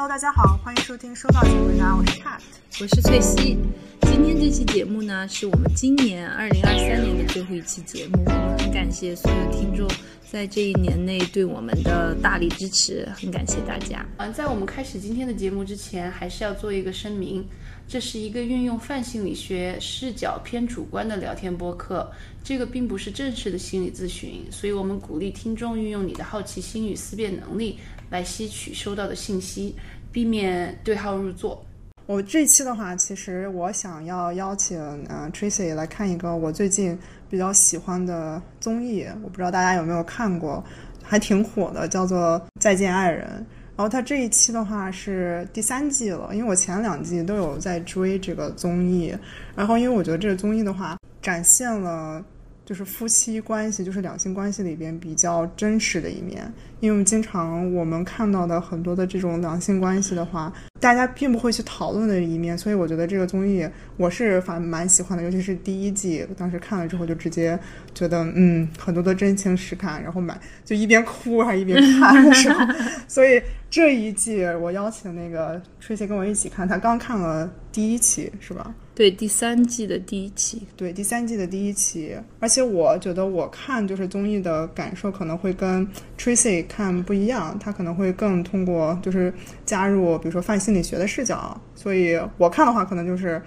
Hello，大家好，欢迎收听收到请回答，我是 Cat，我是翠西。今天这期节目呢，是我们今年二零二三年的最后一期节目。我们很感谢所有听众在这一年内对我们的大力支持，很感谢大家。嗯，在我们开始今天的节目之前，还是要做一个声明，这是一个运用泛心理学视角偏主观的聊天播客，这个并不是正式的心理咨询，所以我们鼓励听众运用你的好奇心与思辨能力来吸取收到的信息，避免对号入座。我这期的话，其实我想要邀请嗯 Tracy 来看一个我最近比较喜欢的综艺，我不知道大家有没有看过，还挺火的，叫做《再见爱人》。然后他这一期的话是第三季了，因为我前两季都有在追这个综艺，然后因为我觉得这个综艺的话展现了就是夫妻关系，就是两性关系里边比较真实的一面。因为我们经常我们看到的很多的这种两性关系的话，大家并不会去讨论的一面，所以我觉得这个综艺我是反蛮喜欢的，尤其是第一季，当时看了之后就直接觉得嗯很多的真情实感，然后买就一边哭还一边看的时候，所以这一季我邀请那个吹姐跟我一起看，他刚看了第一期是吧？对，第三季的第一期，对第三季的第一期，而且我觉得我看就是综艺的感受可能会跟 Tracy 看不一样，他可能会更通过就是加入比如说泛心理学的视角，所以我看的话可能就是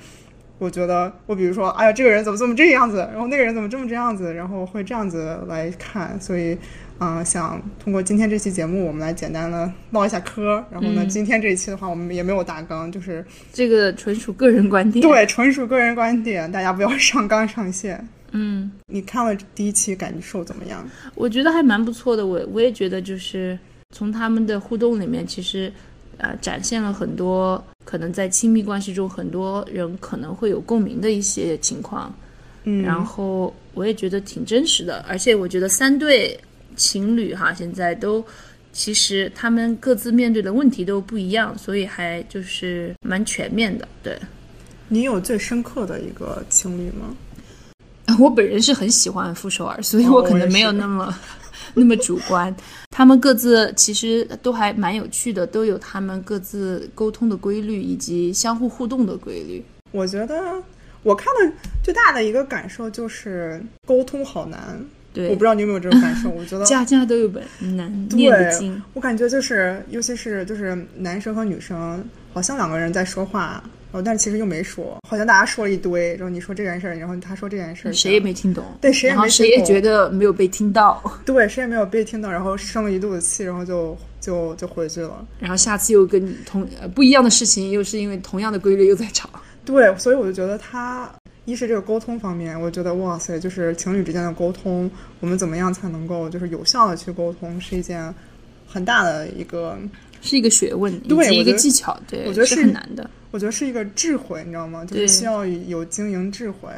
我觉得我比如说哎呀这个人怎么这么这样子，然后那个人怎么这么这样子，然后会这样子来看，所以嗯、想通过今天这期节目我们来简单的唠一下嗑，然后呢、嗯今天这一期的话我们也没有大纲，就是这个纯属个人观点。，对纯属个人观点，大家不要上纲上线。嗯，你看了第一期感受怎么样？我觉得还蛮不错的。我我也觉得就是从他们的互动里面，其实呃展现了很多可能在亲密关系中很多人可能会有共鸣的一些情况。嗯，然后我也觉得挺真实的，而且我觉得三对情侣哈，现在都其实他们各自面对的问题都不一样，所以还就是蛮全面的。对你有最深刻的一个情侣吗？我本人是很喜欢傅首尔，所以哦我可能没有那么、那么主观。他们各自其实都还蛮有趣的，都有他们各自沟通的规律以及相互互动的规律。我觉得我看的最大的一个感受就是沟通好难。对我不，知道你有没有这种感受？我觉得 家家都有本难念的经。我感觉就是，尤其是就是男生和女生，好像两个人在说话，然后但是其实又没说，好像大家说了一堆，然后你说这件事儿，然后他说这件事儿，谁也没听懂，对谁也没谁也觉得没有被听到，对，谁也没有被听到，然后生了一肚子气，然后就就就回去了。然后下次又跟你同呃不一样的事情，又是因为同样的规律又在吵。对，所以我就觉得他一是这个沟通方面，我觉得哇塞，就是情侣之间的沟通，我们怎么样才能够就是有效的去沟通，是一件很大的一个，是一个学问，对我觉得个技巧，对，我觉得是很难的。我觉得是一个智慧，你知道吗？就是需要有经营智慧，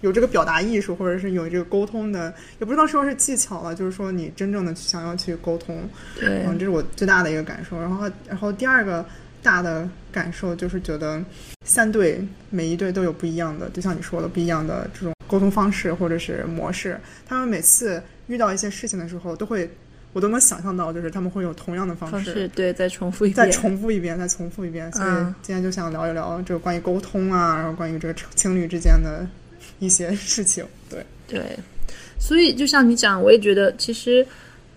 有这个表达艺术，或者是有这个沟通的，也不知道说是技巧了，就是说你真正的去想要去沟通，对，嗯，这是我最大的一个感受。然后，然后第二个大的感受就是觉得三队每一队都有不一样的，就像你说的不一样的这种沟通方式或者是模式。他们每次遇到一些事情的时候，都会我都能想象到，就是他们会有同样的方方式对，再重复一遍再。重复一遍，再重复一遍。所以嗯今天就想聊一聊这个关于沟通啊，然后关于这个情侣之间的一些事情。对，对，所以就像你讲，我也觉得其实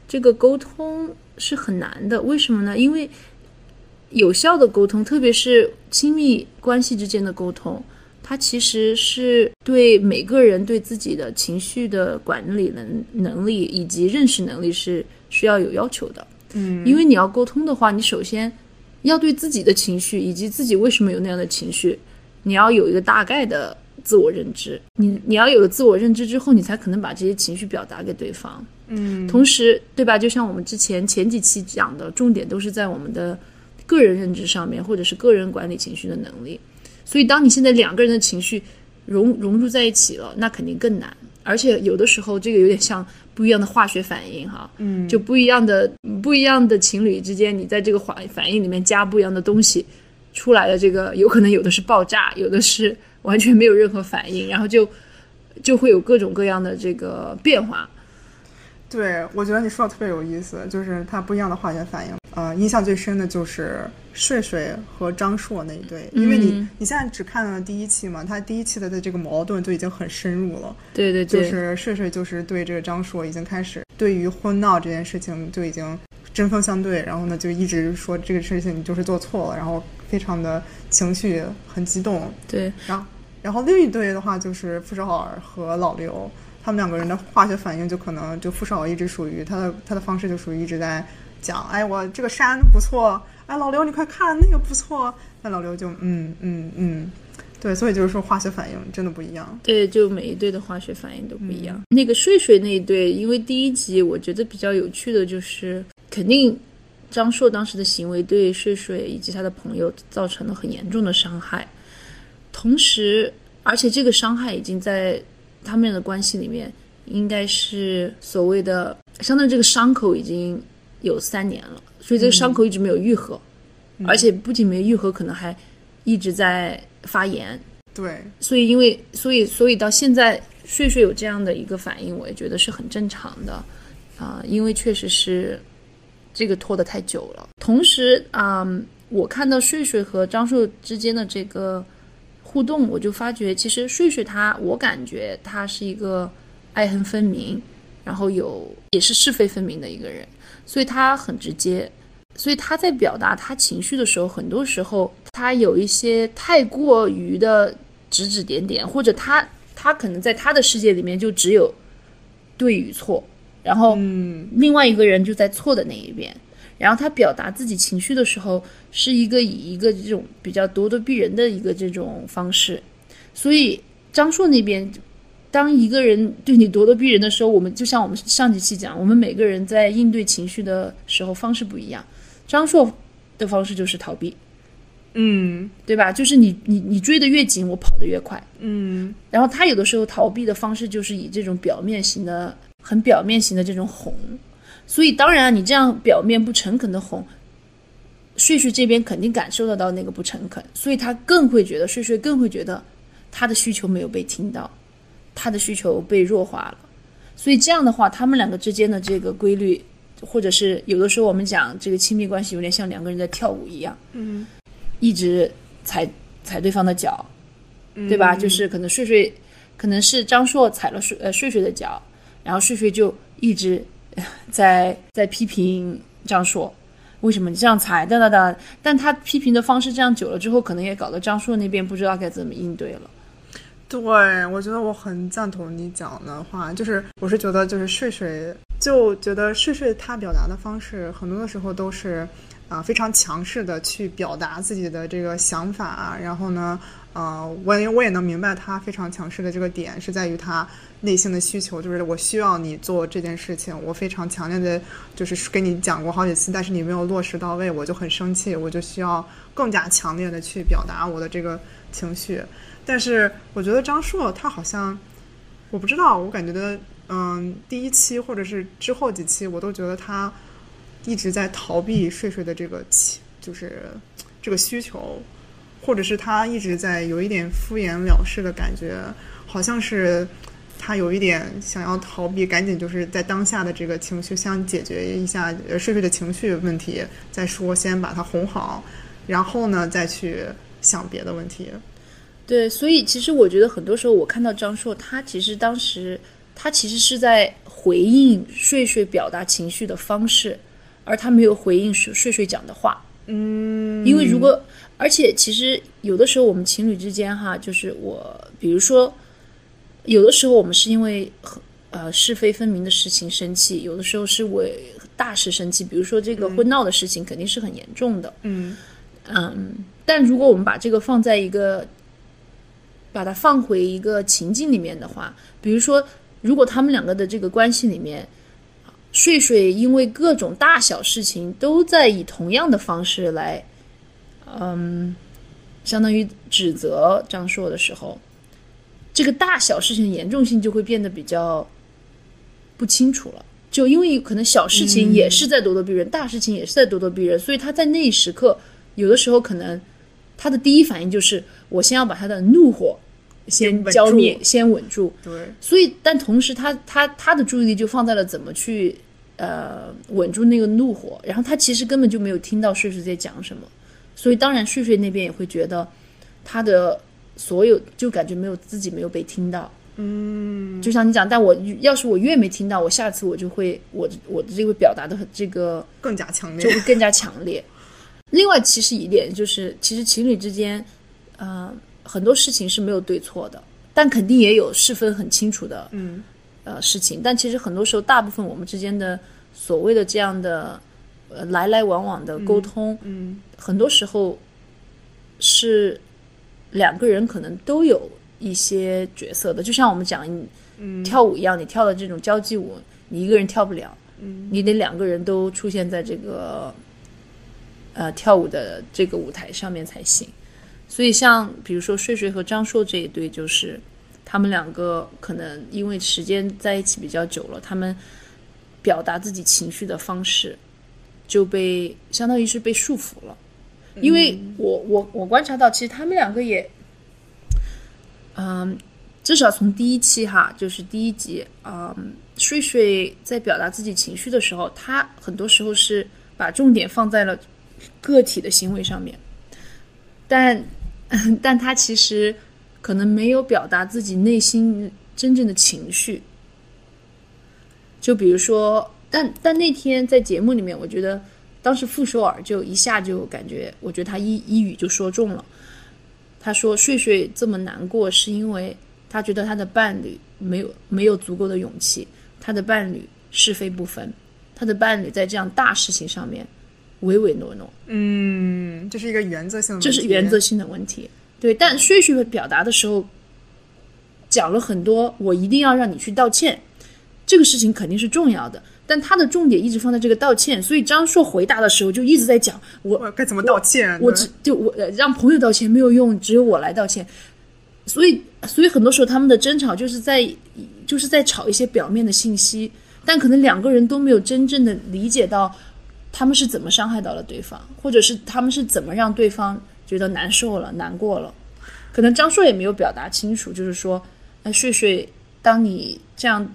这个沟通是很难的。为什么呢？因为有效的沟通，特别是亲密关系之间的沟通，它其实是对每个人对自己的情绪的管理能能力以及认识能力是需要有要求的。嗯，因为你要沟通的话，你首先要对自己的情绪以及自己为什么有那样的情绪，你要有一个大概的自我认知。你你要有了自我认知之后，你才可能把这些情绪表达给对方。嗯，同时，对吧？就像我们之前前几期讲的，重点都是在我们的个人认知上面，或者是个人管理情绪的能力。所以，当你现在两个人的情绪融融入在一起了，那肯定更难。而且有的时候，这个有点像不一样的化学反应哈，嗯，就不一样的不一样的情侣之间，你在这个反反应里面加不一样的东西，出来的这个有可能有的是爆炸，有的是完全没有任何反应，然后就就会有各种各样的这个变化。对，我觉得你说的特别有意思，就是它不一样的化学反应。呃印象最深的就是睡睡和张硕那一对，因为你、嗯你现在只看了第一期嘛，他第一期的的这个矛盾就已经很深入了。对对对，就是睡睡就是对这个张硕已经开始对于婚闹这件事情就已经针锋相对，然后呢就一直说这个事情你就是做错了，然后非常的情绪很激动。对然后然后另一对的话就是傅首尔和老刘，他们两个人的化学反应就可能就傅首尔一直属于他的他的方式就属于一直在讲，哎我这个山不错，哎老刘你快看那个不错，那老刘就嗯嗯嗯。对，所以就是说化学反应真的不一样。对，就每一对的化学反应都不一样。那个睡睡那一对，因为第一集我觉得比较有趣的就是，肯定张硕当时的行为对睡睡以及他的朋友造成了很严重的伤害，同时，而且这个伤害已经在他们的关系里面，应该是所谓的，相当于这个伤口已经有三年了，所以这个伤口一直没有愈合，而且不仅没愈合，可能还一直在发炎。对，所以因为所以所以到现在睡睡有这样的一个反应，我也觉得是很正常的啊、因为确实是这个拖得太久了。同时啊、我看到睡睡和张硕之间的这个互动，我就发觉其实睡睡他，我感觉他是一个爱恨分明，然后有也是是非分明的一个人，所以他很直接。所以他在表达他情绪的时候，很多时候他有一些太过于的指指点点，或者他他可能在他的世界里面就只有对与错，然后嗯另外一个人就在错的那一边。然后他表达自己情绪的时候，是一个以一个这种比较咄咄逼人的一个这种方式。所以张硕那边，当一个人对你咄咄逼人的时候，我们就像我们上几期讲，我们每个人在应对情绪的时候方式不一样。张硕的方式就是逃避，嗯对吧？就是你你你追得越紧，我跑得越快。嗯然后他有的时候逃避的方式就是以这种表面型的、很表面型的这种哄，所以当然你这样表面不诚恳的哄，睡睡这边肯定感受得到那个不诚恳，所以他更会觉得睡睡更会觉得他的需求没有被听到，他的需求被弱化了，所以这样的话，他们两个之间的这个规律，或者是有的时候我们讲这个亲密关系有点像两个人在跳舞一样，嗯，一直踩踩对方的脚，对吧？就是可能睡睡，可能是张硕踩了睡呃睡睡的脚，然后睡睡就一直呃 在在批评张硕，为什么你这样踩？哒哒哒。但他批评的方式这样久了之后，可能也搞得张硕那边不知道该怎么应对了。对，我觉得我很赞同你讲的话，就是我是觉得就是睡睡，就觉得睡睡他表达的方式，很多的时候都是啊、非常强势的去表达自己的这个想法，然后呢，呃，我也我也能明白他非常强势的这个点是在于他内心的需求，就是我需要你做这件事情，我非常强烈的就是跟你讲过好几次，但是你没有落实到位，我就很生气，我就需要更加强烈的去表达我的这个情绪。但是我觉得张硕他好像，我不知道，我感觉的，嗯，第一期或者是之后几期，我都觉得他一直在逃避睡睡的这个期，就是这个需求，或者是他一直在有一点敷衍了事的感觉，好像是他有一点想要逃避，赶紧就是在当下的这个情绪想解决一下睡睡的情绪问题再说，先把他哄好，然后呢再去想别的问题。对，所以其实我觉得很多时候我看到张硕，他其实当时他其实是在回应睡睡表达情绪的方式，而他没有回应睡睡睡讲的话。嗯，因为如果，而且其实有的时候我们情侣之间哈，就是我，比如说，有的时候我们是因为呃是非分明的事情生气，有的时候是为大事生气，比如说这个婚闹的事情肯定是很严重的，嗯。嗯，但如果我们把这个放在一个，把它放回一个情境里面的话，比如说，如果他们两个的这个关系里面，睡睡因为各种大小事情都在以同样的方式来，嗯，相当于指责张硕的时候，这个大小事情严重性就会变得比较不清楚了。就因为可能小事情也是在咄咄逼人，大事情也是在咄咄逼人，所以他在那一时刻，有的时候可能他的第一反应就是我先要把他的怒火先浇灭，先稳住。对，所以，但同时他他他的注意力就放在了怎么去呃稳住那个怒火，然后他其实根本就没有听到睡睡在讲什么，所以当然睡睡那边也会觉得他的所有就感觉没有自己没有被听到。嗯，就像你讲，但我要是我越没听到，我下次我就会我我的这个表达的这个更加强烈，就会更加强烈。另外，其实一点就是，其实情侣之间，呃，很多事情是没有对错的，但肯定也有是分很清楚的，嗯，呃，事情。但其实很多时候，大部分我们之间的所谓的这样的呃来来往往的沟通，嗯很多时候是两个人可能都有一些角色的，就像我们讲嗯跳舞一样，你跳的这种交际舞，你一个人跳不了，嗯你得两个人都出现在这个呃跳舞的这个舞台上面才行。所以像比如说睡睡和张硕这一对，就是他们两个可能因为时间在一起比较久了，他们表达自己情绪的方式就被相当于是被束缚了。因为我我我观察到，其实他们两个也，嗯，至少从第一期哈，就是第一集，嗯，睡睡在表达自己情绪的时候，他很多时候是把重点放在了个体的行为上面，但 但他其实可能没有表达自己内心真正的情绪。就比如说，但但那天在节目里面，我觉得当时傅首尔就一下就感觉，我觉得他一一语就说中了。他说睡睡这么难过，是因为他觉得他的伴侣没有没有足够的勇气，他的伴侣是非不分，他的伴侣在这样大事情上面唯唯诺诺，嗯，这是一个原则性的问题，这是原则性的问题。对，但睡睡表达的时候讲了很多，我一定要让你去道歉，这个事情肯定是重要的。但他的重点一直放在这个道歉，所以张硕回答的时候就一直在讲我我该怎么道歉？对我只就我呃让朋友道歉没有用，只有我来道歉。所以，所以很多时候他们的争吵就是在就是在吵一些表面的信息，但可能两个人都没有真正的理解到他们是怎么伤害到了对方，或者是他们是怎么让对方觉得难受了、难过了。可能张硕也没有表达清楚，就是说，哎，睡睡，当你这样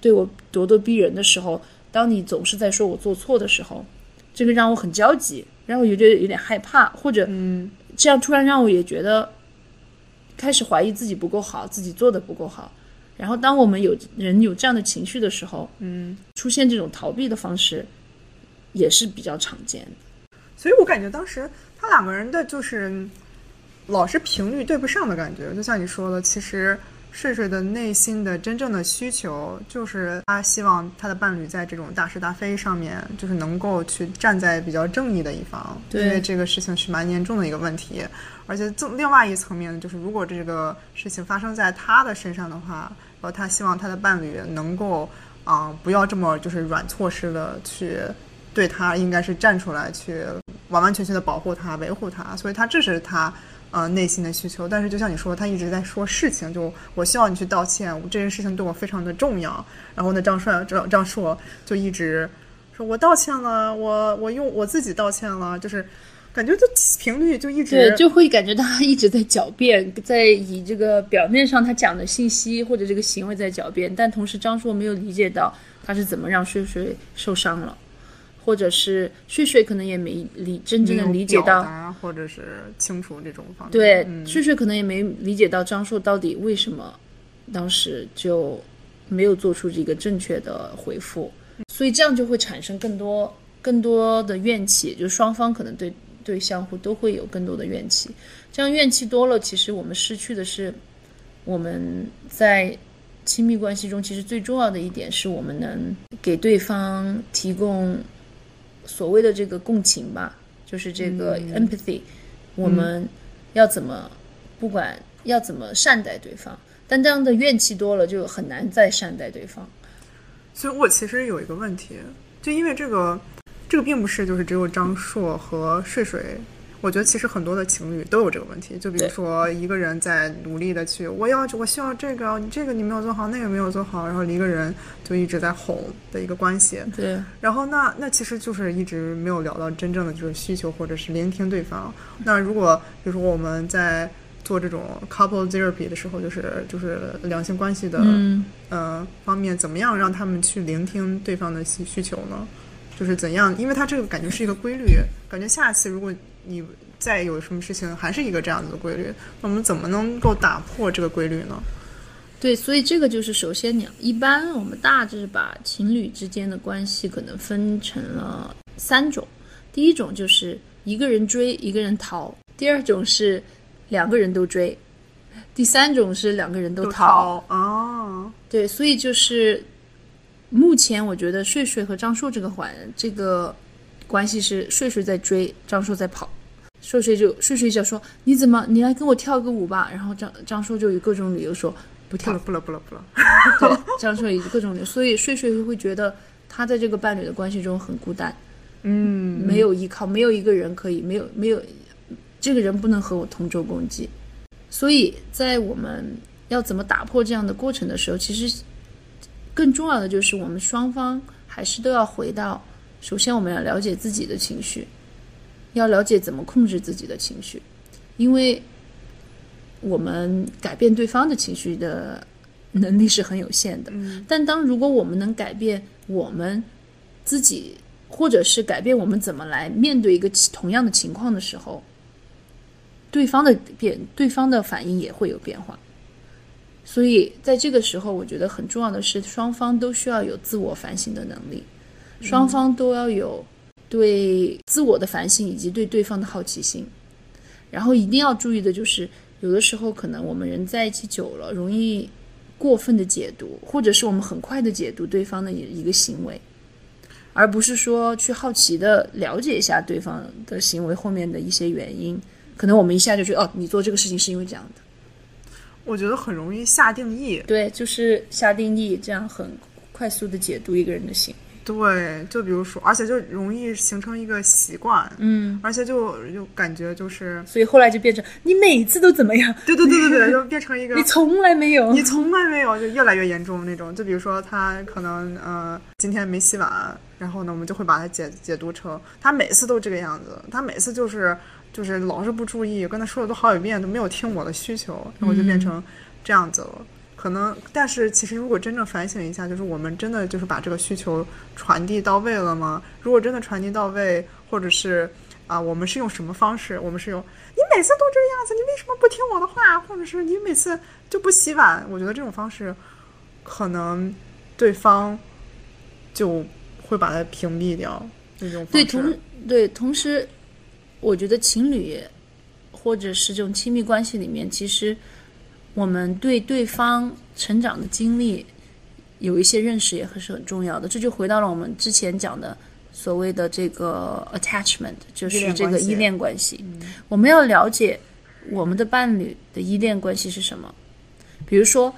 对我咄咄逼人的时候，当你总是在说我做错的时候，这个让我很焦急，让我有点有点害怕，或者嗯这样突然让我也觉得开始怀疑自己不够好，自己做的不够好。然后当我们有人有这样的情绪的时候，嗯，出现这种逃避的方式也是比较常见的。所以我感觉当时他两个人的就是老是频率对不上的感觉，就像你说的，其实睡睡的内心的真正的需求就是他希望他的伴侣在这种大是大非上面，就是能够去站在比较正义的一方，对。因为这个事情是蛮严重的一个问题，而且从另外一层面就是，如果这个事情发生在他的身上的话，然后他希望他的伴侣能够啊、不要这么就是软措施的去对他，应该是站出来去完完全全的保护他、维护他，所以他这是他呃内心的需求。但是就像你说，他一直在说事情，就我希望你去道歉，这件事情对我非常的重要。然后呢，张帅张张硕就一直说我道歉了，我我用我自己道歉了，就是感觉就频率就一直对，就会感觉到他一直在狡辩，在以这个表面上他讲的信息或者这个行为在狡辩，但同时张硕没有理解到他是怎么让睡睡受伤了，或者是睡睡可能也没理真正的理解到或者是清楚这种方面。对，嗯睡睡可能也没理解到张硕到底为什么当时就没有做出这个正确的回复，所以这样就会产生更多更多的怨气，就双方可能对对相互都会有更多的怨气。这样怨气多了，其实我们失去的是我们在亲密关系中其实最重要的一点是我们能给对方提供所谓的这个共情吧，就是这个 empathy，、我们要怎么不管要怎么善待对方，但这样的怨气多了，就很难再善待对方。所以我其实有一个问题，就因为这个，这个并不是就是只有张硕和睡睡，我觉得其实很多的情侣都有这个问题。就比如说一个人在努力的去，我要我需要这个，你这个你没有做好，那个没有做好，然后一个人就一直在哄的一个关系。对，然后那那其实就是一直没有聊到真正的就是需求或者是聆听对方。那如果比如说我们在做这种 couple therapy 的时候，就是就是两性关系的嗯呃方面，怎么样让他们去聆听对方的需需求呢？就是怎样，因为他这个感觉是一个规律，感觉下次如果你再有什么事情，还是一个这样子的规律，那我们怎么能够打破这个规律呢？对，所以这个就是首先你一般我们大致把情侣之间的关系可能分成了三种，第一种就是一个人追一个人逃，第二种是两个人都追，第三种是两个人都逃。啊，对，所以就是目前我觉得睡睡和张硕这个环这个关系是睡睡在追，张硕在跑。睡睡就睡睡就说你怎么你来跟我跳个舞吧，然后张张硕就有各种理由说不跳不了。不了不了不了，对，张硕以各种理由，所以睡睡会觉得他在这个伴侣的关系中很孤单，嗯，没有依靠，没有一个人可以，没有没有这个人不能和我同舟共济，所以在我们要怎么打破这样的过程的时候，其实更重要的就是我们双方还是都要回到，首先我们要了解自己的情绪，要了解怎么控制自己的情绪，因为我们改变对方的情绪的能力是很有限的。嗯但当如果我们能改变我们自己，或者是改变我们怎么来面对一个同样的情况的时候，对方的变，对方的反应也会有变化。所以在这个时候，我觉得很重要的是，双方都需要有自我反省的能力，双方都要有对自我的反省以及对对方的好奇心。然后一定要注意的就是，有的时候可能我们人在一起久了，容易过分的解读，或者是我们很快的解读对方的一一个行为，而不是说去好奇的了解一下对方的行为后面的一些原因。可能我们一下就觉得，哦，你做这个事情是因为这样的。我觉得很容易下定义。对，就是下定义，这样很快速的解读一个人的行为。对，就比如说，而且就容易形成一个习惯，嗯，而且就就感觉就是，所以后来就变成你每次都怎么样，对对对对对，就变成一个你从来没有。你从来没有，就越来越严重那种。就比如说他可能呃今天没洗碗，然后呢我们就会把它解解读成他每次都这个样子，他每次就是就是老是不注意，跟他说了都好几遍都没有听我的需求，然后就变成这样子了。可能，但是其实如果真正反省一下，就是我们真的就是把这个需求传递到位了吗？如果真的传递到位，或者是啊，我们是用什么方式？我们是用你每次都这个样子，你为什么不听我的话？或者是你每次就不洗碗？我觉得这种方式，可能对方就会把它屏蔽掉。那种方式对，同对，同时，我觉得情侣或者是这种亲密关系里面，其实我们对对方成长的经历有一些认识也是很重要的。这就回到了我们之前讲的所谓的这个 attachment，就是这个依恋关系。我们要了解我们的伴侣的依恋关系是什么。比如说，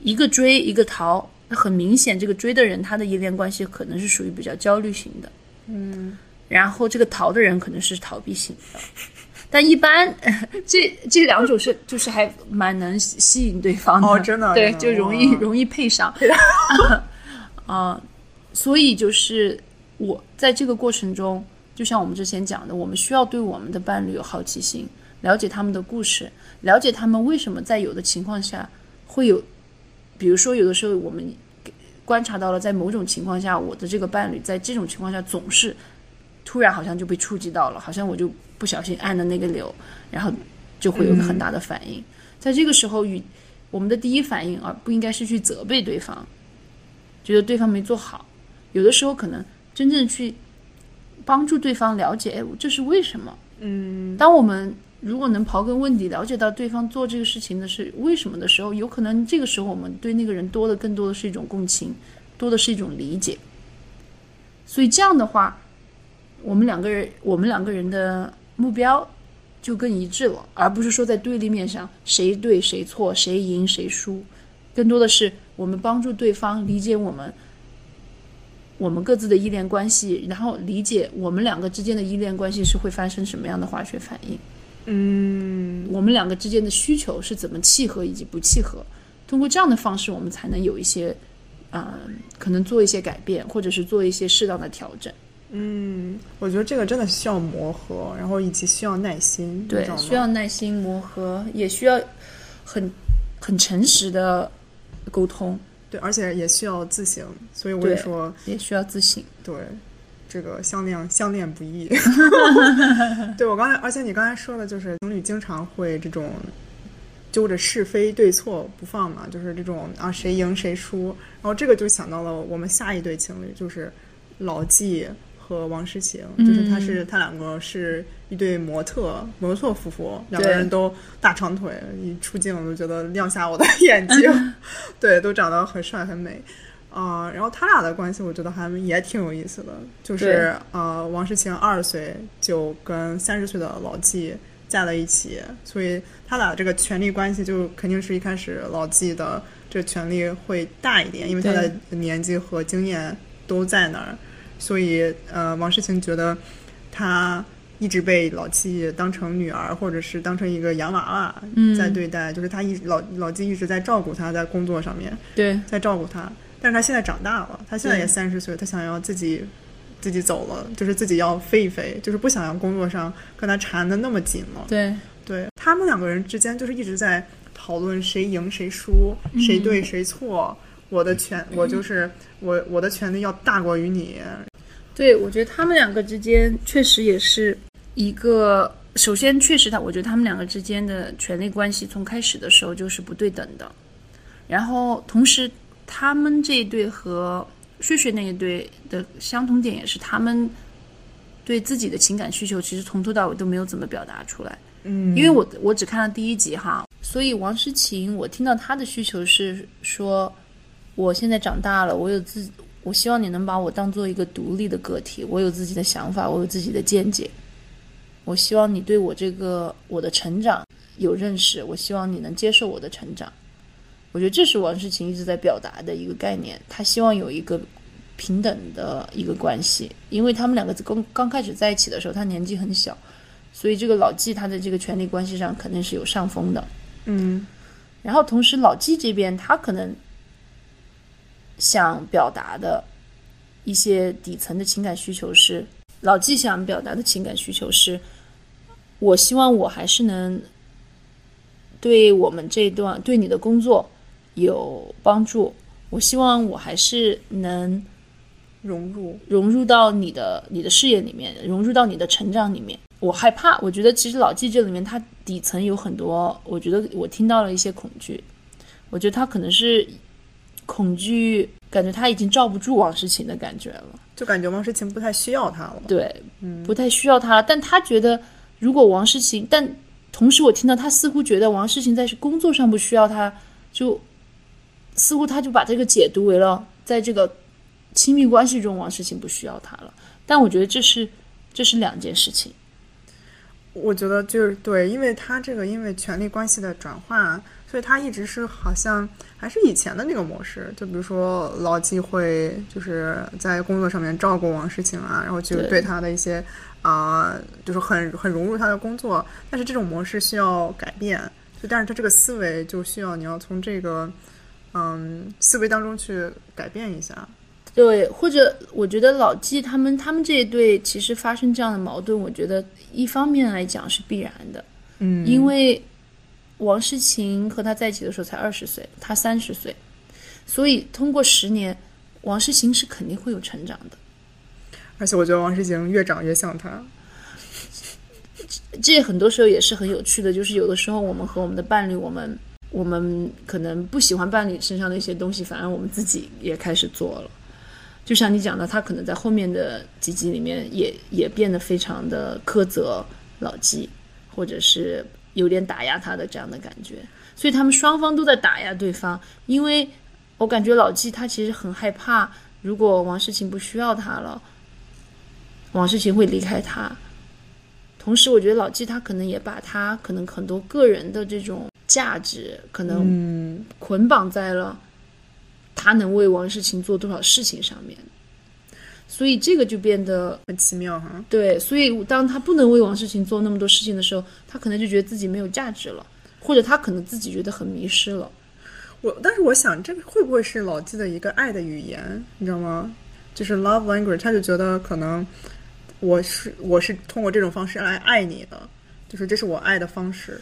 一个追一个逃，那很明显，这个追的人他的依恋关系可能是属于比较焦虑型的。嗯然后这个逃的人可能是逃避型的，但一般这这两种是就是还蛮能吸吸引对方的，哦真的 对，就容易哇。容易配上，啊、所以就是我在这个过程中，就像我们之前讲的，我们需要对我们的伴侣有好奇心，了解他们的故事，了解他们为什么在有的情况下会有，比如说有的时候我们观察到了，在某种情况下，我的这个伴侣在这种情况下总是突然好像就被触及到了，好像我就不小心按了那个钮，然后就会有个很大的反应。在这个时候，与我们的第一反应，而不应该是去责备对方，觉得对方没做好。有的时候可能真正去帮助对方了解，哎，这是为什么？嗯，当我们如果能刨根问底，了解到对方做这个事情的是为什么的时候，有可能这个时候我们对那个人多的更多的是一种共情，多的是一种理解。所以这样的话，我们两个人，我们两个人的目标就更一致了，而不是说在对立面上谁对谁错，谁赢谁输，更多的是我们帮助对方理解我们。我们各自的依恋关系，然后理解我们两个之间的依恋关系是会发生什么样的化学反应。嗯，我们两个之间的需求是怎么契合以及不契合。通过这样的方式，我们才能有一些，嗯、可能做一些改变，或者是做一些适当的调整。嗯，我觉得这个真的需要磨合，然后以及需要耐心，对，需要耐心磨合，也需要很很诚实的沟通。对，而且也需要自省，所以我也说也需要自省。对，这个相恋相恋不易。对我刚才，而且你刚才说的就是情侣经常会这种揪着是非对错不放嘛，就是这种啊谁赢谁输。然后这个就想到了我们下一对情侣，就是老纪。和王诗晴，就是他是他两个是一对模特模特夫妇，两个人都大长腿，一出镜我就觉得亮瞎我的 眼睛，对，都长得很帅很美，啊，然后他俩的关系我觉得还也挺有意思的，就是呃，王诗晴二十岁就跟三十岁的老纪在了一起，所以他俩这个权力关系就肯定是一开始老纪的这权力会大一点，因为他的年纪和经验都在那儿。所以，呃，王诗晴觉得，她一直被老七当成女儿，或者是当成一个洋娃娃在对待，就是他一老老纪一直在照顾她，在工作上面，对，在照顾她。但是她现在长大了，她现在也三十岁，她想要自己自己走了，就是自己要飞一飞，就是不想要工作上跟他缠的那么紧了。对，对他们两个人之间就是一直在讨论谁赢谁输，谁对谁错。我的权，我就是我，我的权利要大过于你。对，我觉得他们两个之间确实也是一个。首先，确实他，我觉得他们两个之间的权力关系从开始的时候就是不对等的。然后，同时他们这一对和睡睡那一对的相同点也是，他们对自己的情感需求其实从头到尾都没有怎么表达出来。嗯，因为我我只看了第一集哈，所以王诗晴，我听到她的需求是说，我现在长大了，我有自。我希望你能把我当做一个独立的个体，我有自己的想法，我有自己的见解。我希望你对我这个我的成长有认识，我希望你能接受我的成长。我觉得这是王诗晴一直在表达的一个概念，他希望有一个平等的一个关系，因为他们两个刚刚开始在一起的时候，他年纪很小，所以这个老纪他的这个权力关系上肯定是有上风的。嗯，然后同时老纪这边他可能。想表达的一些底层的情感需求是，老纪想表达的情感需求是，我希望我还是能对我们这段对你的工作有帮助，我希望我还是能融入融入到你的你的事业里面，融入到你的成长里面。我害怕，我觉得其实老纪这里面他底层有很多，我觉得我听到了一些恐惧，我觉得他可能是。恐惧，感觉他已经罩不住王诗晴的感觉了，就感觉王诗晴不太需要他了。对，嗯不太需要他了。但他觉得，如果王诗晴，但同时我听到他似乎觉得王诗晴在工作上不需要他，就似乎他就把这个解读为了在这个亲密关系中王诗晴不需要他了。但我觉得这是这是两件事情。我觉得就是对，因为他这个因为权力关系的转换。所以他一直是好像还是以前的那个模式，就比如说老纪会就是在工作上面照顾王诗晴啊，然后就对他的一些啊，就是很很融入他的工作。但是这种模式需要改变，就但是他这个思维就需要你要从这个嗯思维当中去改变一下。对，或者我觉得老纪他们他们这一对其实发生这样的矛盾，我觉得一方面来讲是必然的，嗯，因为。王诗晴和他在一起的时候才二十岁，他三十岁，所以通过十年，王诗晴是肯定会有成长的。而且我觉得王诗晴越长越像他。这很多时候也是很有趣的，就是有的时候我们和我们的伴侣，我们我们可能不喜欢伴侣身上的一些东西，反而我们自己也开始做了。就像你讲的，他可能在后面的几集里面也也变得非常的苛责老纪，或者是。有点打压他的这样的感觉，所以他们双方都在打压对方。因为我感觉老纪他其实很害怕，如果王诗晴不需要他了，王诗晴会离开他。同时，我觉得老纪他可能也把他可能很多个人的这种价值，可能捆绑在了他能为王诗晴做多少事情上面。所以这个就变得很奇妙哈。对，所以当他不能为王诗晴做那么多事情的时候，他可能就觉得自己没有价值了，或者他可能自己觉得很迷失了。我，但是我想，这个会不会是老纪的一个爱的语言？你知道吗？就是 love language，他就觉得可能我是我是通过这种方式来爱你的，就是这是我爱的方式。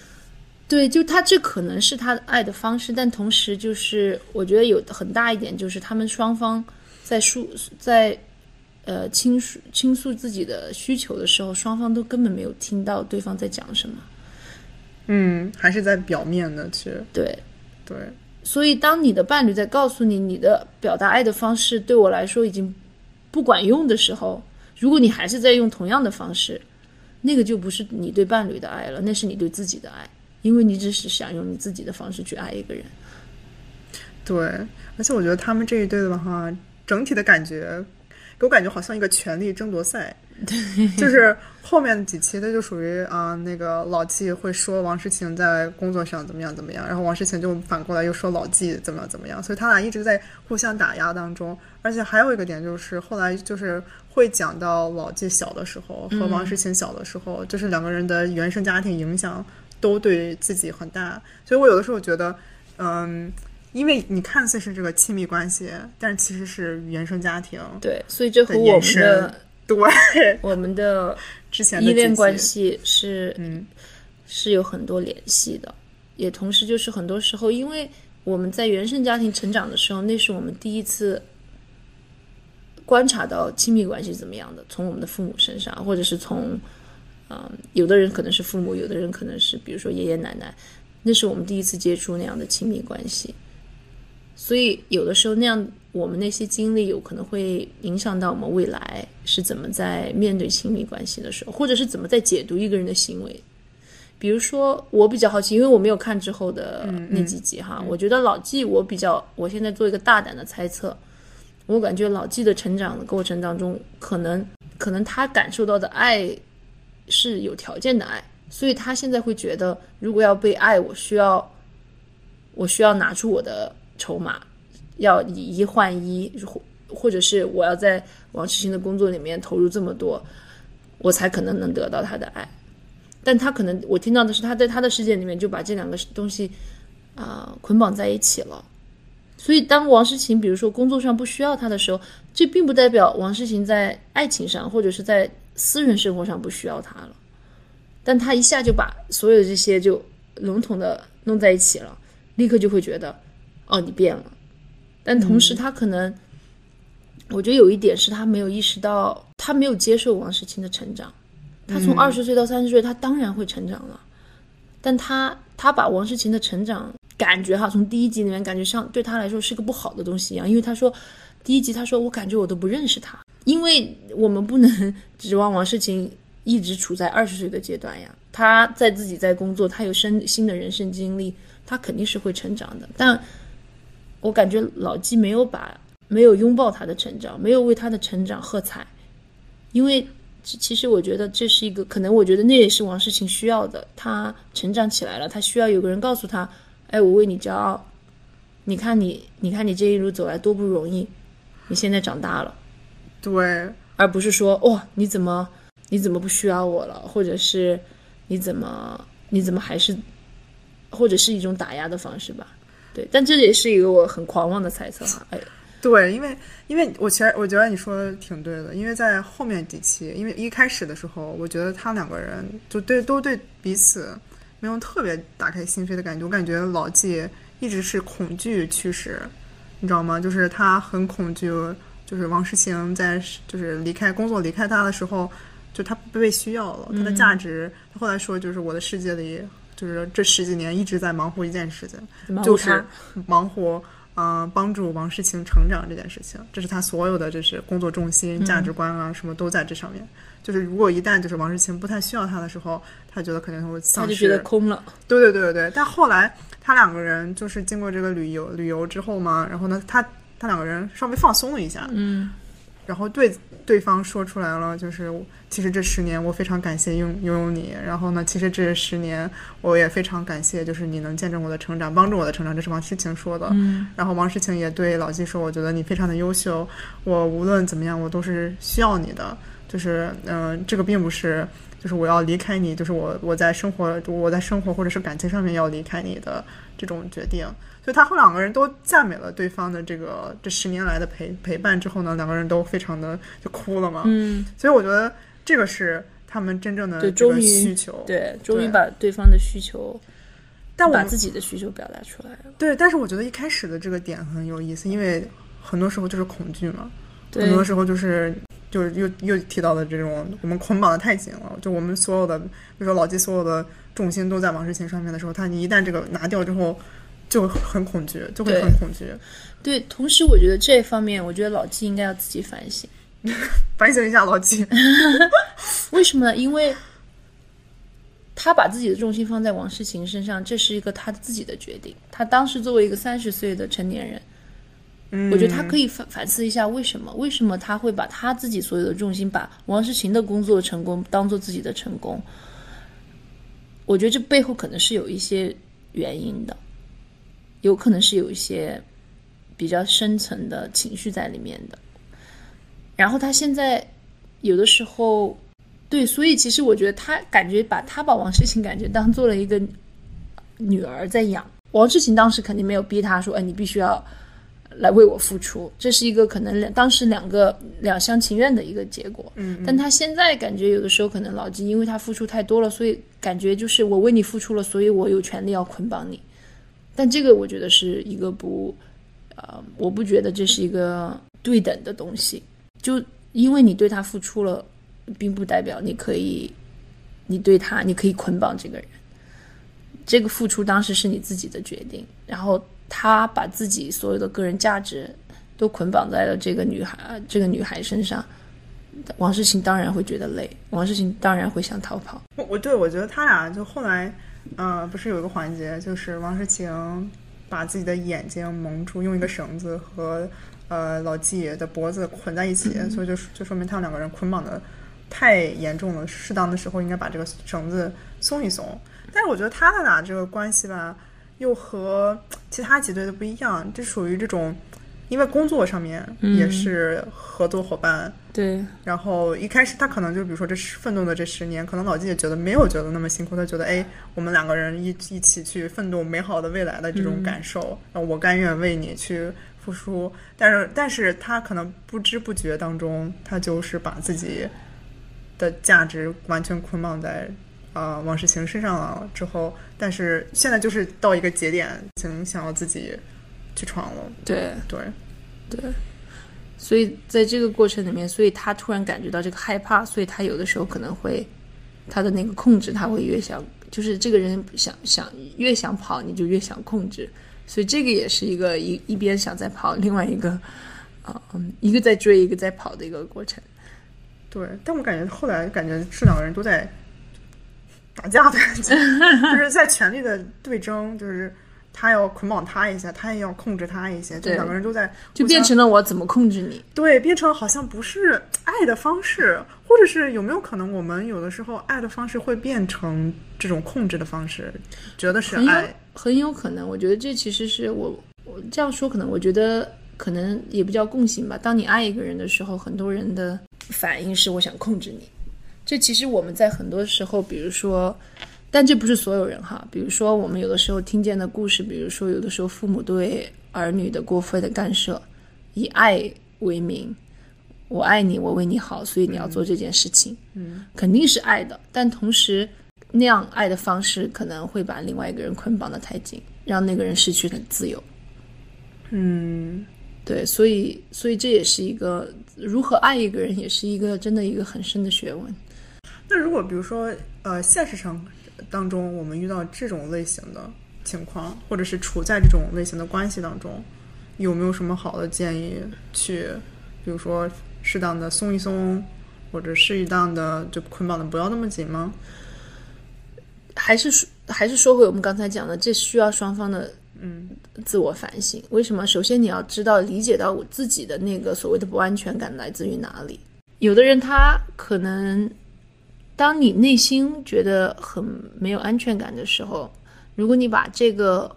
对，就他这可能是他爱的方式，但同时就是我觉得有很大一点就是他们双方在诉在呃倾诉倾诉自己的需求的时候，双方都根本没有听到对方在讲什么。嗯，还是在表面的其实对，对，所以当你的伴侣在告诉你你的表达爱的方式对我来说已经不管用的时候，如果你还是在用同样的方式，那个就不是你对伴侣的爱了，那是你对自己的爱，因为你只是想用你自己的方式去爱一个人。对，而且我觉得他们这一对的话，整体的感觉给我感觉好像一个权力争夺赛。就是后面几期，他就属于啊、那个老纪会说王诗晴在工作上怎么样怎么样，然后王诗晴就反过来又说老纪怎么样怎么样，所以他俩一直在互相打压当中。而且还有一个点就是，后来就是会讲到老纪小的时候和王诗晴小的时候，就是两个人的原生家庭影响都对自己很大，所以我有的时候觉得，嗯。因为你看似是这个亲密关系，但是其实是原生家庭对，所以这和 我们的。对，我们的之前的依恋关系是嗯是有很多联系的，也同时就是很多时候，因为我们在原生家庭成长的时候，那是我们第一次观察到亲密关系是怎么样的，从我们的父母身上，或者是从嗯，有的人可能是父母，有的人可能是比如说爷爷奶奶，那是我们第一次接触那样的亲密关系。所以有的时候那样，我们那些经历有可能会影响到我们未来是怎么在面对亲密关系的时候，或者是怎么在解读一个人的行为。比如说，我比较好奇，因为我没有看之后的那几集哈，我觉得老纪，我比较，我现在做一个大胆的猜测，我感觉老纪的成长的过程当中，可能可能他感受到的爱是有条件的爱，所以他现在会觉得，如果要被爱，我需要我需要拿出我的筹码，要以一换一，或或者是我要在王诗晴的工作里面投入这么多，我才可能能得到他的爱。但他可能我听到的是他在他的世界里面就把这两个东西啊、捆绑在一起了。所以当王诗晴比如说工作上不需要他的时候，这并不代表王诗晴在爱情上或者是在私人生活上不需要他了。但他一下就把所有这些就笼统的弄在一起了，立刻就会觉得，哦，你变了。但同时他可能，我觉得有一点是他没有意识到，他没有接受王世清的成长。他从二十岁到三十岁，他当然会成长了，但他他把王诗晴的成长感觉哈，从第一集里面感觉上对他来说是个不好的东西一样，因为他说第一集他说我感觉我都不认识他，因为我们不能 指望王诗晴一直处在二十岁的阶段呀，他在自己在工作，他有生新的人生经历，他肯定是会成长的，但我感觉老纪没有把没有拥抱他的成长，没有为他的成长喝彩，因为。其其实我觉得这是一个可能，我觉得那也是王诗晴需要的。他成长起来了，他需要有个人告诉他：“哎，我为你骄傲。你看你，你看你这一路走来多不容易，你现在长大了。”对，而不是说：“哇、你怎么你怎么不需要我了？”或者是你怎么你怎么还是，或者是一种打压的方式吧。对，但这也是一个我很狂妄的猜测哈。哎，对，因为因为我其实我觉得你说的挺对的，因为在后面几期，因为一开始的时候，我觉得他两个人就对都对彼此没有特别打开心扉的感觉，我感觉老纪一直是恐惧驱使，你知道吗？就是他很恐惧，就是王诗晴在就是离开工作离开他的时候，就他不被需要了，他的价值，他后来说就是我的世界里，就是这十几年一直在忙活一件事情，就是忙活他忙活，嗯、帮助王诗晴成长这件事情，这是他所有的就是工作重心、价值观啊，什么都在这上面。就是如果一旦就是王诗晴不太需要他的时候，他觉得肯定会他丧失。就觉得空了。对对对对对。但后来他两个人就是经过这个旅游旅游之后嘛，然后呢，他他两个人稍微放松了一下，嗯，然后对对方说出来了，就是其实这十年我非常感谢拥拥有你，然后呢，其实这十年我也非常感谢，就是你能见证我的成长，帮助我的成长，这是王诗晴说的。嗯，然后王诗晴也对老纪说，我觉得你非常的优秀，我无论怎么样，我都是需要你的。就是嗯、这个并不是就是我要离开你，就是我我在生活我在生活或者是感情上面要离开你的这种决定。所以他后两个人都赞美了对方的这个这十年来的陪陪伴之后呢，两个人都非常的就哭了嘛。嗯，所以我觉得这个是他们真正的这个需求。对，终于把对方的需求，但我把自己的需求表达出来了。对，但是我觉得一开始的这个点很有意思，因为很多时候就是恐惧嘛，对很多时候就是就是又又提到的这种我们捆绑的太紧了，就我们所有的，比如说老纪所有的重心都在王世勤上面的时候，他你一旦这个拿掉之后，就很很恐惧，就会很恐惧。对，同时我觉得这方面，我觉得老纪应该要自己反省。反省一下老纪，为什么呢？因为他把自己的重心放在王世勤身上，这是一个他自己的决定。他当时作为一个三十岁的成年人，嗯，我觉得他可以反反思一下，为什么？为什么他会把他自己所有的重心，把王世勤的工作成功当做自己的成功？我觉得这背后可能是有一些原因的，有可能是有一些比较深层的情绪在里面的。然后他现在有的时候，对，所以其实我觉得他感觉把他把王世勤感觉当做了一个女儿在养。王世琴当时肯定没有逼他说，哎，你必须要来为我付出，这是一个可能两当时两个两厢情愿的一个结果。嗯，但他现在感觉有的时候可能老纪因为他付出太多了，所以感觉就是我为你付出了，所以我有权利要捆绑你。但这个我觉得是一个不，呃，我不觉得这是一个对等的东西。就因为你对他付出了，并不代表你可以，你对他你可以捆绑这个人。这个付出当时是你自己的决定，然后他把自己所有的个人价值都捆绑在了这个女孩这个女孩身上。王世清当然会觉得累，王世清当然会想逃跑。我我对我觉得他俩就后来，呃，不是有一个环节，就是王诗晴把自己的眼睛蒙住，用一个绳子和呃老纪的脖子捆在一起，所以就就说明他们两个人捆绑的太严重了，适当的时候应该把这个绳子松一松。但是我觉得他们俩这个关系吧，又和其他几对的不一样，这属于这种，因为工作上面也是合作伙伴。对，然后一开始他可能就比如说这十奋斗的这十年，可能老纪也觉得没有觉得那么辛苦，他觉得哎，我们两个人一一起去奋斗美好的未来的这种感受，我甘愿为你去付出。但是但是他可能不知不觉当中，他就是把自己的价值完全捆绑在呃王世勤身上了之后，但是现在就是到一个节点，想想要自己去闯了。对，对，对。所以在这个过程里面，所以他突然感觉到这个害怕，所以他有的时候可能会他的那个控制，他会越想，就是这个人想想越想跑，你就越想控制，所以这个也是一个一一边想在跑，另外一个啊、嗯，一个在追，一个在跑的一个过程。对，但我感觉后来感觉是两个人都在打架的感觉，就是在权力的对争，就是他要捆绑他一下，他也要控制他一些，就两个人都在就变成了我怎么控制你？对，变成好像不是爱的方式，或者是有没有可能我们有的时候爱的方式会变成这种控制的方式，觉得是很有爱，很有可能，我觉得这其实是我我这样说，可能我觉得可能也不叫共性吧。当你爱一个人的时候，很多人的反应是我想控制你。这其实我们在很多时候，比如说，但这不是所有人哈。比如说，我们有的时候听见的故事，比如说有的时候父母对儿女的过分的干涉，以爱为名，我爱你，我为你好，所以你要做这件事情，嗯，肯定是爱的，但同时那样爱的方式可能会把另外一个人捆绑的太紧，让那个人失去了自由。嗯，对，所以所以这也是一个如何爱一个人，也是一个真的一个很深的学问。那如果比如说呃现实生当中我们遇到这种类型的情况，或者是处在这种类型的关系当中，有没有什么好的建议去，比如说适当的松一松，或者适当的就捆绑的不要那么紧吗？还是说还是说回我们刚才讲的，这需要双方的嗯自我反省。为什么？首先你要知道理解到我自己的那个所谓的不安全感来自于哪里。有的人他可能，当你内心觉得很没有安全感的时候，如果你把这个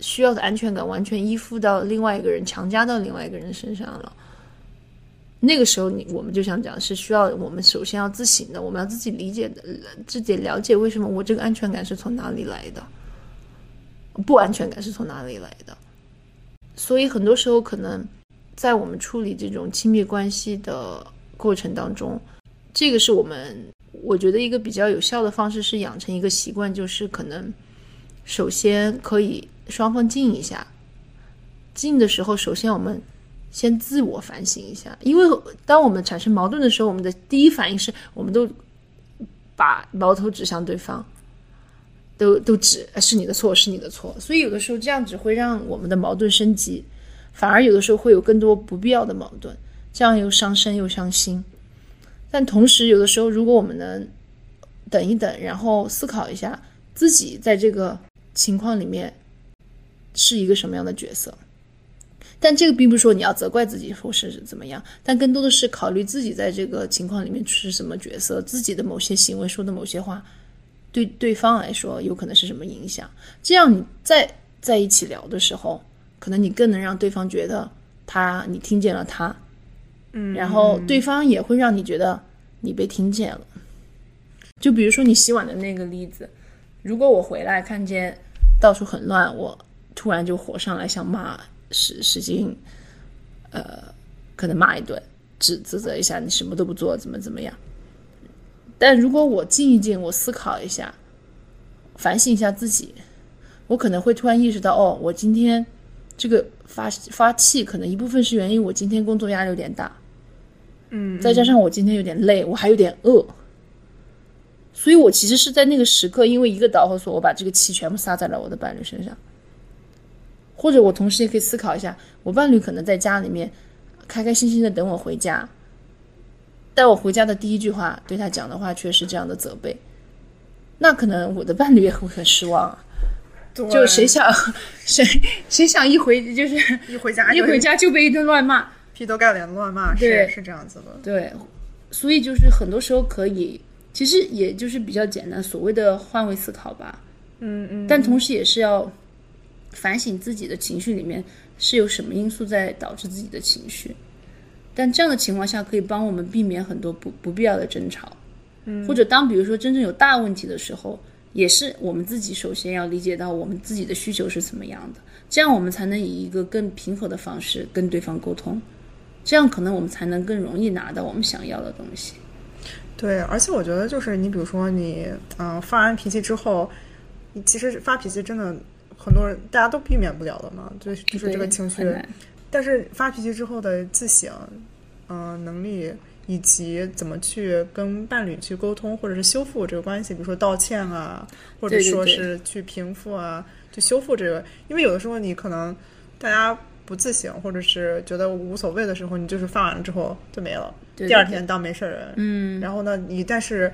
需要的安全感完全依附到另外一个人，强加到另外一个人身上了，那个时候你我们就想讲是需要我们首先要自省的，我们要自己理解的，自己了解为什么我这个安全感是从哪里来的，不安全感是从哪里来的。所以很多时候可能在我们处理这种亲密关系的过程当中，这个是我们我觉得一个比较有效的方式是养成一个习惯，就是可能首先可以双方静一下，静的时候，首先我们。先自我反省一下，因为当我们产生矛盾的时候，我们的第一反应是我们都把矛头指向对方，都都指是你的错，是你的错。所以有的时候这样只会让我们的矛盾升级，反而有的时候会有更多不必要的矛盾，这样又伤身又伤心。但同时，有的时候如果我们能等一等，然后思考一下自己在这个情况里面是一个什么样的角色。但这个并不是说你要责怪自己或是怎么样，但更多的是考虑自己在这个情况里面是什么角色，自己的某些行为说的某些话，对对方来说有可能是什么影响。这样你在在一起聊的时候，可能你更能让对方觉得他你听见了他，嗯，然后对方也会让你觉得你被听见了。就比如说你洗碗的那个例子，如果我回来看见到处很乱，我突然就火上来想骂。使使劲，呃，可能骂一顿，指指责一下你什么都不做，怎么怎么样。但如果我静一静，我思考一下，反省一下自己，我可能会突然意识到，哦，我今天这个发发气，可能一部分是源于我今天工作压力有点大，嗯，再加上我今天有点累，我还有点饿，所以我其实是在那个时刻，因为一个导火索，我把这个气全部撒在了我的伴侣身上。或者我同时也可以思考一下，我伴侣可能在家里面开开心心的等我回家，但我回家的第一句话对他讲的话却是这样的责备，那可能我的伴侣也会很失望啊。就谁想谁谁想一回就是一回家一回家就被一顿乱骂，劈头盖脸的乱骂，是是这样子的。对，所以就是很多时候可以，其实也就是比较简单，所谓的换位思考吧。嗯嗯。但同时也是要。反省自己的情绪里面是有什么因素在导致自己的情绪，但这样的情况下可以帮我们避免很多不不必要的争吵，嗯，或者当比如说真正有大问题的时候，也是我们自己首先要理解到我们自己的需求是怎么样的，这样我们才能以一个更平和的方式跟对方沟通，这样可能我们才能更容易拿到我们想要的东西。对，而且我觉得就是你比如说你嗯发完脾气之后，你其实发脾气真的。很多人大家都避免不了的嘛，就就是这个情绪。但是发脾气之后的自省，嗯，能力以及怎么去跟伴侣去沟通，或者是修复这个关系，比如说道歉啊，或者说是去平复啊，去修复这个。因为有的时候你可能大家不自省，或者是觉得无所谓的时候，你就是发完了之后就没了，第二天当没事人。嗯。然后呢，你但是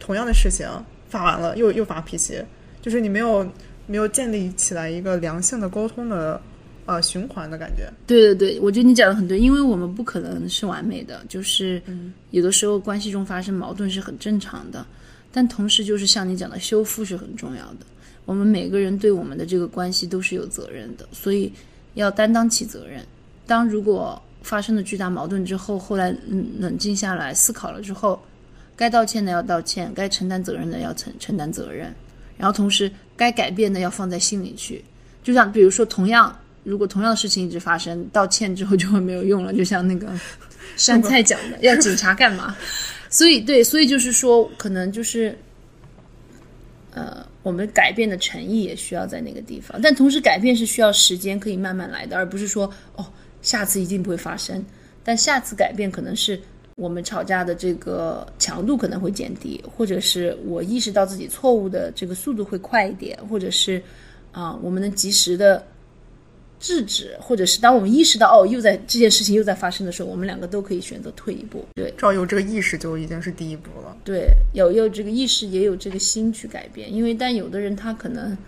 同样的事情发完了又又发脾气，就是你没有。没有建立起来一个良性的沟通的呃循环的感觉。对对对，我觉得你讲的很对，因为我们不可能是完美的，就是有的时候关系中发生矛盾是很正常的，但同时就是像你讲的，修复是很重要的。我们每个人对我们的这个关系都是有责任的，所以要担当起责任。当如果发生了巨大矛盾之后，后来冷静下来思考了之后，该道歉的要道歉，该承担责任的要承承担责任。然后同时，该改变的要放在心里去。就像比如说，同样如果同样的事情一直发生，道歉之后就会没有用了。就像那个 山菜讲的，要警察干嘛？所以对，所以就是说，可能就是，呃，我们改变的诚意也需要在那个地方。但同时，改变是需要时间，可以慢慢来的，而不是说哦，下次一定不会发生。但下次改变可能是。我们吵架的这个强度可能会减低，或者是我意识到自己错误的这个速度会快一点，或者是啊，我们能及时的制止，或者是当我们意识到哦，又在这件事情又在发生的时候，我们两个都可以选择退一步。对，只要有这个意识，就已经是第一步了。对，有有这个意识，也有这个心去改变。因为但有的人他可能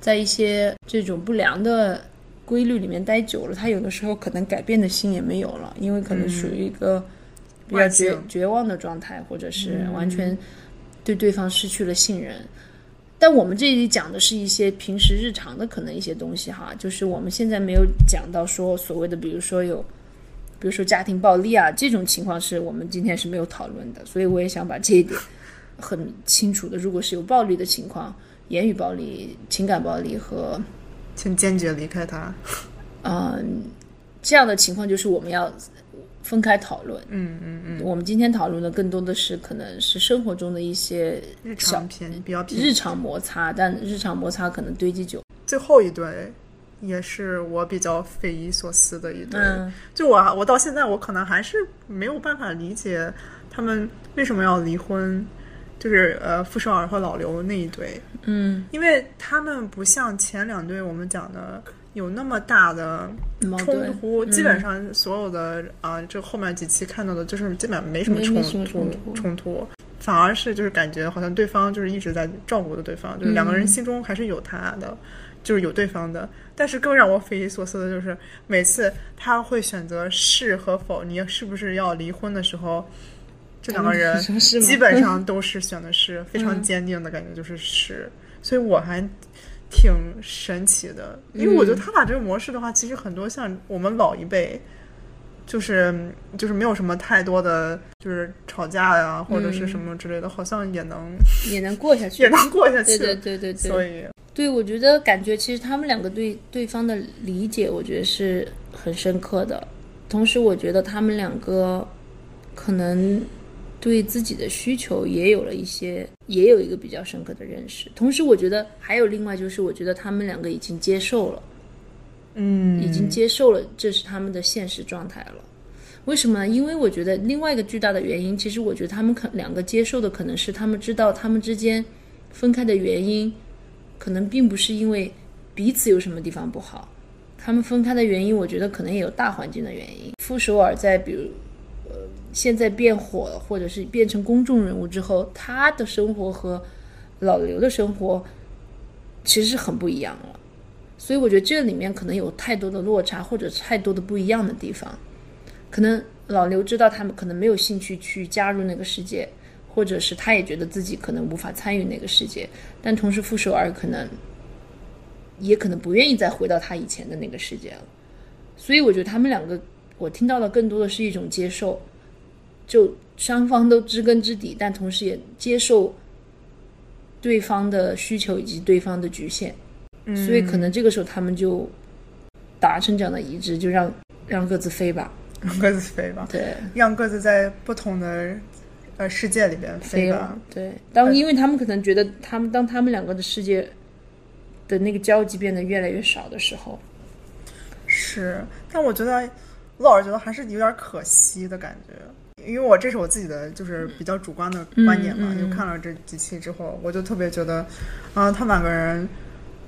在一些这种不良的规律里面待久了，他有的时候可能改变的心也没有了，因为可能属于一个。比较绝绝望的状态，或者是完全对对方失去了信任。但我们这里讲的是一些平时日常的可能一些东西哈，就是我们现在没有讲到说所谓的，比如说有，比如说家庭暴力啊这种情况是我们今天是没有讨论的，所以我也想把这一点很清楚的，如果是有暴力的情况，言语暴力、情感暴力和请坚决离开他。嗯这样的情况，就是我们要分开讨论。嗯嗯嗯，我们今天讨论的更多的是可能是生活中的一些日小常偏比较偏。日常摩擦，但日常摩擦可能堆积久。最后一对也是我比较匪夷所思的一对。嗯就我我到现在我可能还是没有办法理解他们为什么要离婚，就是呃傅首尔和老刘那一对，嗯，因为他们不像前两对我们讲的有那么大的冲突，嗯。基本上所有的啊、这后面几期看到的就是基本上没什么冲突冲突。反而是就是感觉好像对方就是一直在照顾着对方，就是两个人嗯。心中还是有他的，就是有对方的。但是更让我匪夷所思的就是，每次他会选择是和否，你是不是要离婚的时候，这两个人 基本上都是选的是，非常嗯坚定的感觉就是是，所以我还挺神奇的，因为我觉得他俩这个模式的话，其实很多像我们老一辈。就是就是没有什么太多的，就是吵架呀、或者是什么之类的，好像也能也能过下去，也能过下去。对对对对对，所以对，我觉得感觉其实他们两个对对方的理解，我觉得是很深刻的。同时，我觉得他们两个可能对自己的需求也有了一些，也有一个比较深刻的认识。同时，我觉得还有另外就是，我觉得他们两个已经接受了，嗯，已经接受了这是他们的现实状态了。为什么呢？因为我觉得另外一个巨大的原因，其实我觉得他们可两个接受的可能是他们知道他们之间分开的原因，可能并不是因为彼此有什么地方不好，他们分开的原因，我觉得可能也有大环境的原因。傅首尔在比如呃现在变火了，或者是变成公众人物之后，他的生活和老刘的生活其实很不一样了。所以我觉得这里面可能有太多的落差，或者太多的不一样的地方。可能老刘知道他们可能没有兴趣去加入那个世界，或者是他也觉得自己可能无法参与那个世界，但同时傅首尔可能也可能不愿意再回到他以前的那个世界了。所以我觉得他们两个，我听到的更多的是一种接受，就双方都知根知底，但同时也接受对方的需求以及对方的局限。所以可能这个时候他们就达成这样的一致，就让让各自飞吧。让各自飞吧，对，让各自在不同的呃世界里边飞吧。。对，当因为他们可能觉得他们当他们两个的世界的那个交集变得越来越少的时候，是，但我觉得我老是觉得还是有点可惜的感觉，因为我这是我自己的就是比较主观的观点嘛，就看了这几期之后，我就特别觉得，啊、他们两个人。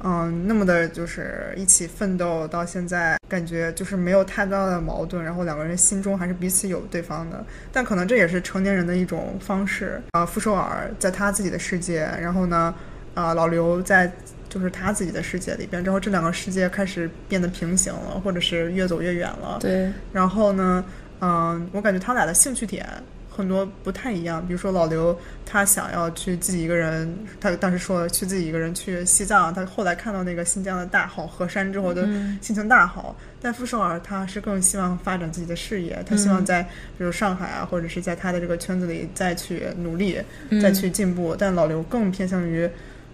嗯，那么的就是一起奋斗到现在，感觉就是没有太大的矛盾，然后两个人心中还是彼此有对方的。但可能这也是成年人的一种方式啊。傅首尔在他自己的世界，然后呢，啊，老刘在就是他自己的世界里边，之后这两个世界开始变得平行了，或者是越走越远了。对，然后呢，嗯，我感觉他俩的兴趣点很多不太一样。比如说老刘，他想要去自己一个人，他当时说去自己一个人去西藏，他后来看到那个新疆的大好河山之后的心情大好。但傅首尔他是更希望发展自己的事业，他希望在比如上海啊，或者是在他的这个圈子里再去努力，再去进步。但老刘更偏向于，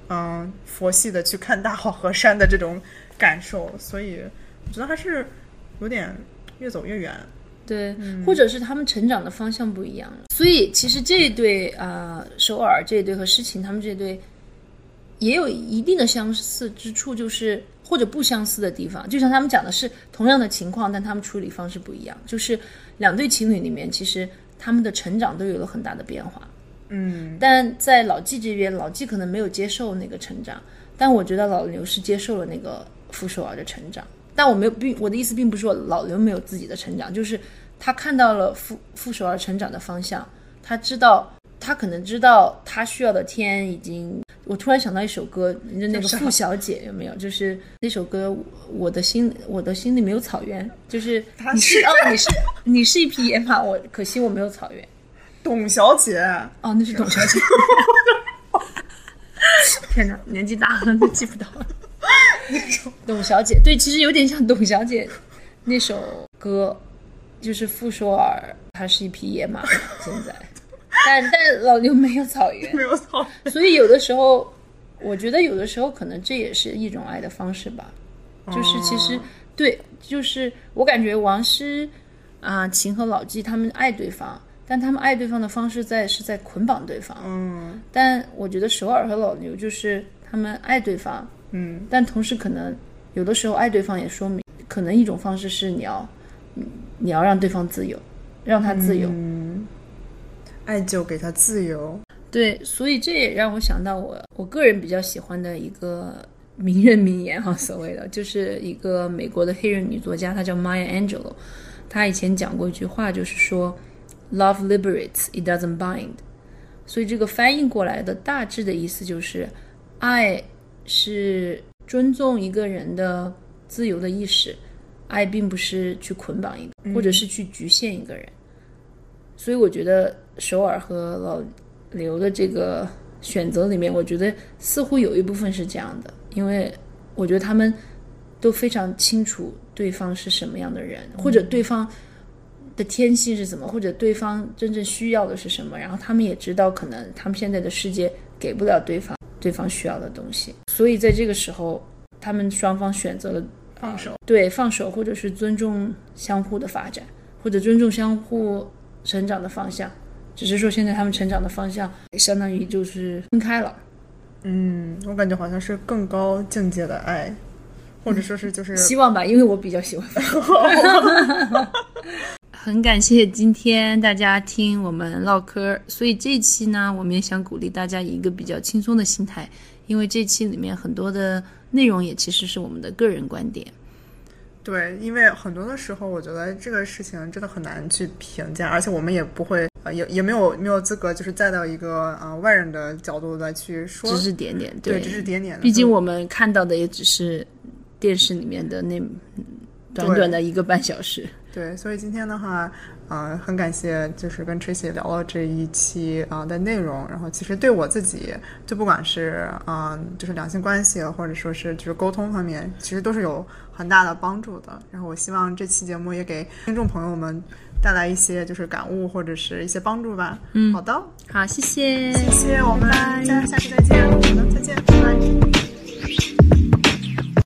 嗯，佛系的去看大好河山的这种感受，所以我觉得还是有点越走越远。对，或者是他们成长的方向不一样了。所以其实这一对啊、呃首尔这一对和诗情他们这一对也有一定的相似之处，就是或者不相似的地方。就像他们讲的是同样的情况，但他们处理方式不一样。就是两对情侣里面，其实他们的成长都有了很大的变化。嗯，但在老纪这边，老纪可能没有接受那个成长，但我觉得老刘是接受了那个傅首尔的成长。但我没有并我的意思并不是说老刘没有自己的成长，就是他看到了傅傅首尔成长的方向，他知道他可能知道他需要的天已经。我突然想到一首歌，就那个傅小姐有没有？就是那首歌，我的心我的心里没有草原，就是他你是是哦，你是你是一匹野马，我可惜我没有草原。董小姐，哦，那是董小姐。天哪，年纪大了都记不到了。董小姐，对，其实有点像董小姐那首歌，就是傅首尔，他是一匹野马，现在，但但老牛没有草原，没有草，所以有的时候，我觉得有的时候可能这也是一种爱的方式吧，就是其实对，就是我感觉王诗啊、秦和老纪他们爱对方，但他们爱对方的方式在是在捆绑对方，嗯。但我觉得首尔和老牛就是他们爱对方，嗯但同时可能有的时候爱对方也说明，可能一种方式是你要，嗯你要让对方自由，让他自由。嗯，爱就给他自由。对，所以这也让我想到我我个人比较喜欢的一个名人名言哈，所谓的就是一个美国的黑人女作家，她叫 Maya Angelou，她以前讲过一句话，就是说 “Love liberates, it doesn't bind”。所以这个翻译过来的大致的意思就是，爱是尊重一个人的自由的意识，爱并不是去捆绑一个，或者是去局限一个人。所以我觉得首尔和老刘的这个选择里面，我觉得似乎有一部分是这样的，因为我觉得他们都非常清楚对方是什么样的人，或者对方的天性是怎么，或者对方真正需要的是什么，然后他们也知道可能他们现在的世界给不了对方对方需要的东西，所以在这个时候，他们双方选择了放手，对放手，或者是尊重相互的发展，或者尊重相互成长的方向。只是说现在他们成长的方向相当于就是分开了。嗯，我感觉好像是更高境界的爱，或者说是就是希望吧，因为我比较喜欢。很感谢今天大家听我们唠嗑，所以这期呢，我们也想鼓励大家以一个比较轻松的心态，因为这期里面很多的内容也其实是我们的个人观点。对，因为很多的时候，我觉得这个事情真的很难去评价，而且我们也不会，呃，也也没有没有资格，就是再到一个呃外人的角度来去说，指指点点，对，指指点点。毕竟我们看到的也只是电视里面的那短短的一个半小时。对，所以今天的话，呃，很感谢，就是跟 Tracy 聊了这一期啊、呃、的内容。然后其实对我自己，就不管是啊、呃，就是两性关系，或者说是就是沟通方面，其实都是有很大的帮助的。然后我希望这期节目也给听众朋友们带来一些就是感悟或者是一些帮助吧。嗯，好的，好，谢谢，谢谢，我们下下期再见，好的，再见，拜拜。